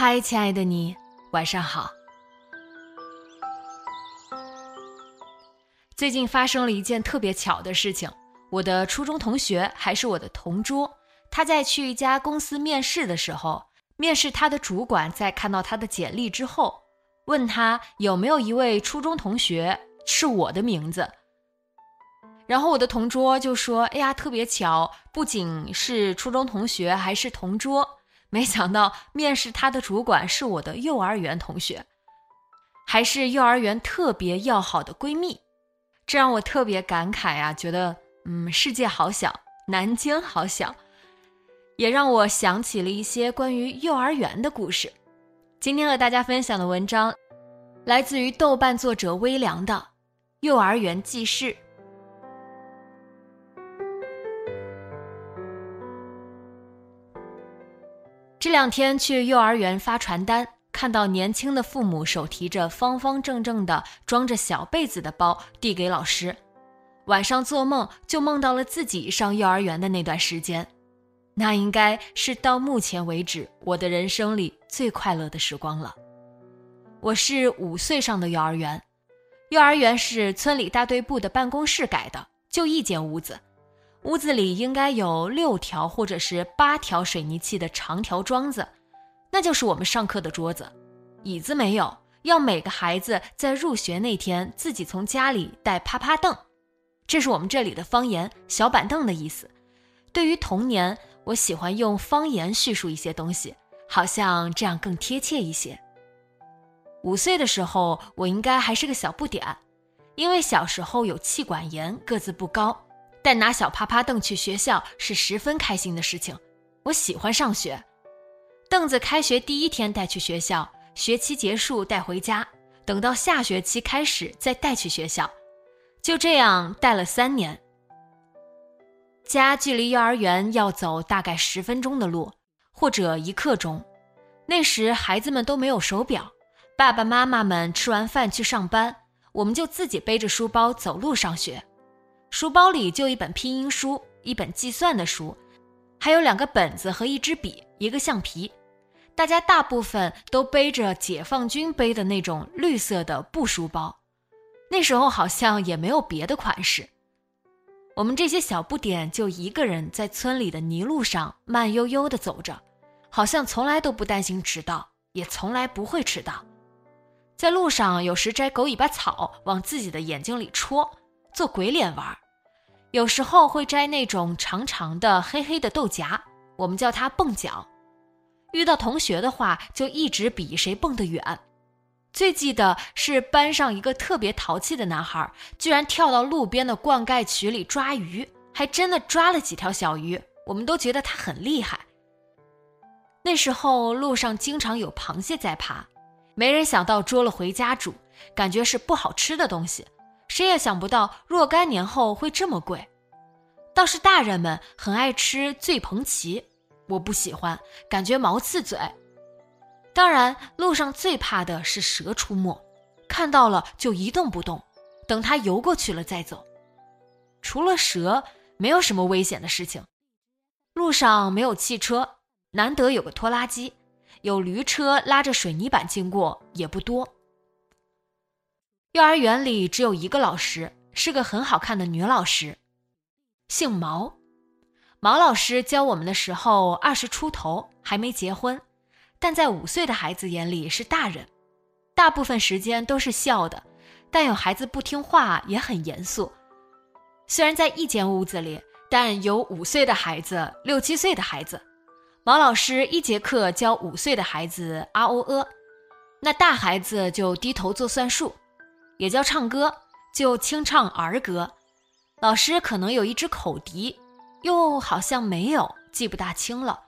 嗨，亲爱的你，晚上好。最近发生了一件特别巧的事情，我的初中同学还是我的同桌，他在去一家公司面试的时候，面试他的主管在看到他的简历之后，问他有没有一位初中同学是我的名字，然后我的同桌就说：“哎呀，特别巧，不仅是初中同学，还是同桌。”没想到面试他的主管是我的幼儿园同学，还是幼儿园特别要好的闺蜜，这让我特别感慨啊！觉得嗯，世界好小，南京好小，也让我想起了一些关于幼儿园的故事。今天和大家分享的文章，来自于豆瓣作者微凉的《幼儿园记事》。这两天去幼儿园发传单，看到年轻的父母手提着方方正正的装着小被子的包递给老师，晚上做梦就梦到了自己上幼儿园的那段时间，那应该是到目前为止我的人生里最快乐的时光了。我是五岁上的幼儿园，幼儿园是村里大队部的办公室改的，就一间屋子。屋子里应该有六条或者是八条水泥砌的长条桩子，那就是我们上课的桌子。椅子没有，要每个孩子在入学那天自己从家里带趴趴凳，这是我们这里的方言“小板凳”的意思。对于童年，我喜欢用方言叙述一些东西，好像这样更贴切一些。五岁的时候，我应该还是个小不点，因为小时候有气管炎，个子不高。但拿小趴趴凳去学校是十分开心的事情，我喜欢上学。凳子开学第一天带去学校，学期结束带回家，等到下学期开始再带去学校，就这样带了三年。家距离幼儿园要走大概十分钟的路，或者一刻钟。那时孩子们都没有手表，爸爸妈妈们吃完饭去上班，我们就自己背着书包走路上学。书包里就一本拼音书，一本计算的书，还有两个本子和一支笔，一个橡皮。大家大部分都背着解放军背的那种绿色的布书包，那时候好像也没有别的款式。我们这些小不点就一个人在村里的泥路上慢悠悠地走着，好像从来都不担心迟到，也从来不会迟到。在路上有时摘狗尾巴草往自己的眼睛里戳。做鬼脸玩，有时候会摘那种长长的黑黑的豆荚，我们叫它蹦脚。遇到同学的话，就一直比谁蹦得远。最记得是班上一个特别淘气的男孩，居然跳到路边的灌溉渠里抓鱼，还真的抓了几条小鱼，我们都觉得他很厉害。那时候路上经常有螃蟹在爬，没人想到捉了回家煮，感觉是不好吃的东西。谁也想不到若干年后会这么贵，倒是大人们很爱吃醉蓬旗，我不喜欢，感觉毛刺嘴。当然，路上最怕的是蛇出没，看到了就一动不动，等它游过去了再走。除了蛇，没有什么危险的事情。路上没有汽车，难得有个拖拉机，有驴车拉着水泥板经过，也不多。幼儿园里只有一个老师，是个很好看的女老师，姓毛。毛老师教我们的时候二十出头，还没结婚，但在五岁的孩子眼里是大人。大部分时间都是笑的，但有孩子不听话也很严肃。虽然在一间屋子里，但有五岁的孩子，六七岁的孩子。毛老师一节课教五岁的孩子啊哦呃，那大孩子就低头做算术，也叫唱歌，就清唱儿歌。老师可能有一支口笛，又好像没有，记不大清了。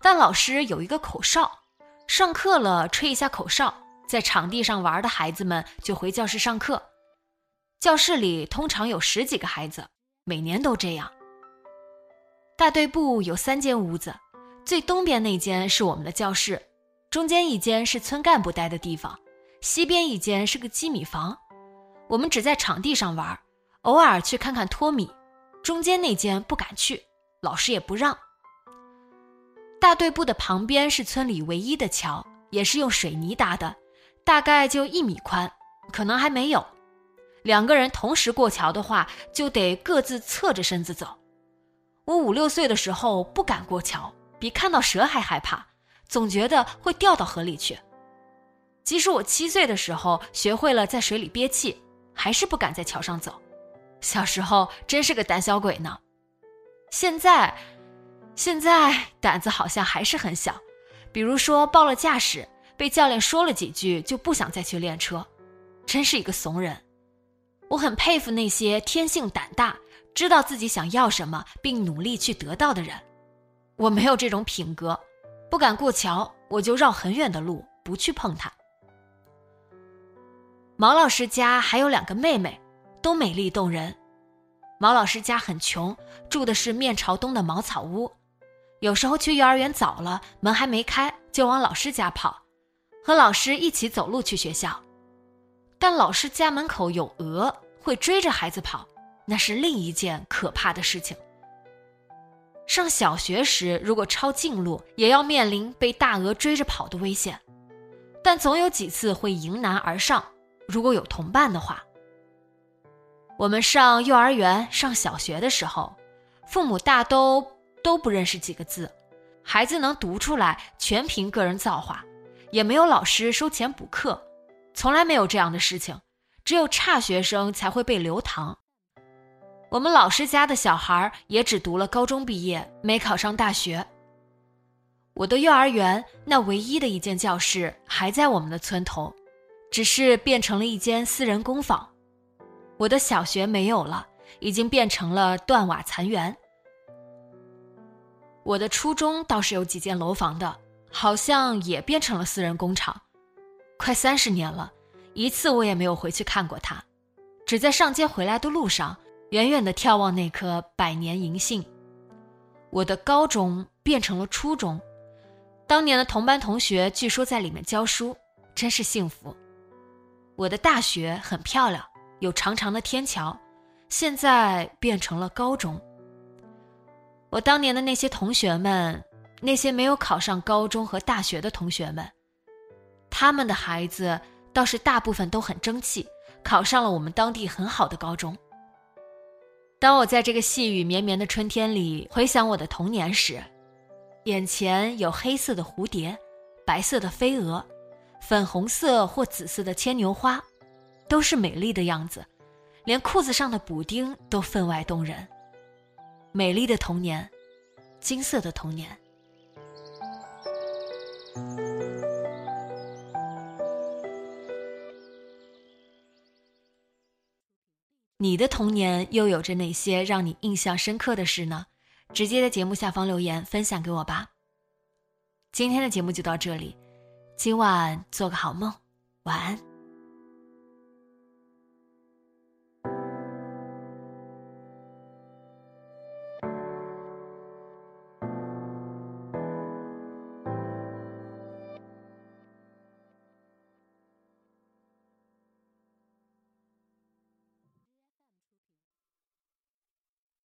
但老师有一个口哨，上课了吹一下口哨，在场地上玩的孩子们就回教室上课。教室里通常有十几个孩子，每年都这样。大队部有三间屋子，最东边那间是我们的教室，中间一间是村干部待的地方，西边一间是个机米房。我们只在场地上玩，偶尔去看看托米。中间那间不敢去，老师也不让。大队部的旁边是村里唯一的桥，也是用水泥搭的，大概就一米宽，可能还没有。两个人同时过桥的话，就得各自侧着身子走。我五六岁的时候不敢过桥，比看到蛇还害怕，总觉得会掉到河里去。即使我七岁的时候学会了在水里憋气，还是不敢在桥上走。小时候真是个胆小鬼呢。现在，现在胆子好像还是很小。比如说报了驾驶，被教练说了几句，就不想再去练车，真是一个怂人。我很佩服那些天性胆大、知道自己想要什么并努力去得到的人。我没有这种品格，不敢过桥，我就绕很远的路，不去碰它。毛老师家还有两个妹妹，都美丽动人。毛老师家很穷，住的是面朝东的茅草屋。有时候去幼儿园早了，门还没开，就往老师家跑，和老师一起走路去学校。但老师家门口有鹅。会追着孩子跑，那是另一件可怕的事情。上小学时，如果抄近路，也要面临被大鹅追着跑的危险，但总有几次会迎难而上。如果有同伴的话，我们上幼儿园、上小学的时候，父母大都都不认识几个字，孩子能读出来全凭个人造化，也没有老师收钱补课，从来没有这样的事情。只有差学生才会被留堂。我们老师家的小孩也只读了高中毕业，没考上大学。我的幼儿园那唯一的一间教室还在我们的村头，只是变成了一间私人工坊。我的小学没有了，已经变成了断瓦残垣。我的初中倒是有几间楼房的，好像也变成了私人工厂。快三十年了。一次我也没有回去看过他，只在上街回来的路上，远远的眺望那棵百年银杏。我的高中变成了初中，当年的同班同学据说在里面教书，真是幸福。我的大学很漂亮，有长长的天桥，现在变成了高中。我当年的那些同学们，那些没有考上高中和大学的同学们，他们的孩子。倒是大部分都很争气，考上了我们当地很好的高中。当我在这个细雨绵绵的春天里回想我的童年时，眼前有黑色的蝴蝶，白色的飞蛾，粉红色或紫色的牵牛花，都是美丽的样子，连裤子上的补丁都分外动人。美丽的童年，金色的童年。你的童年又有着哪些让你印象深刻的事呢？直接在节目下方留言分享给我吧。今天的节目就到这里，今晚做个好梦，晚安。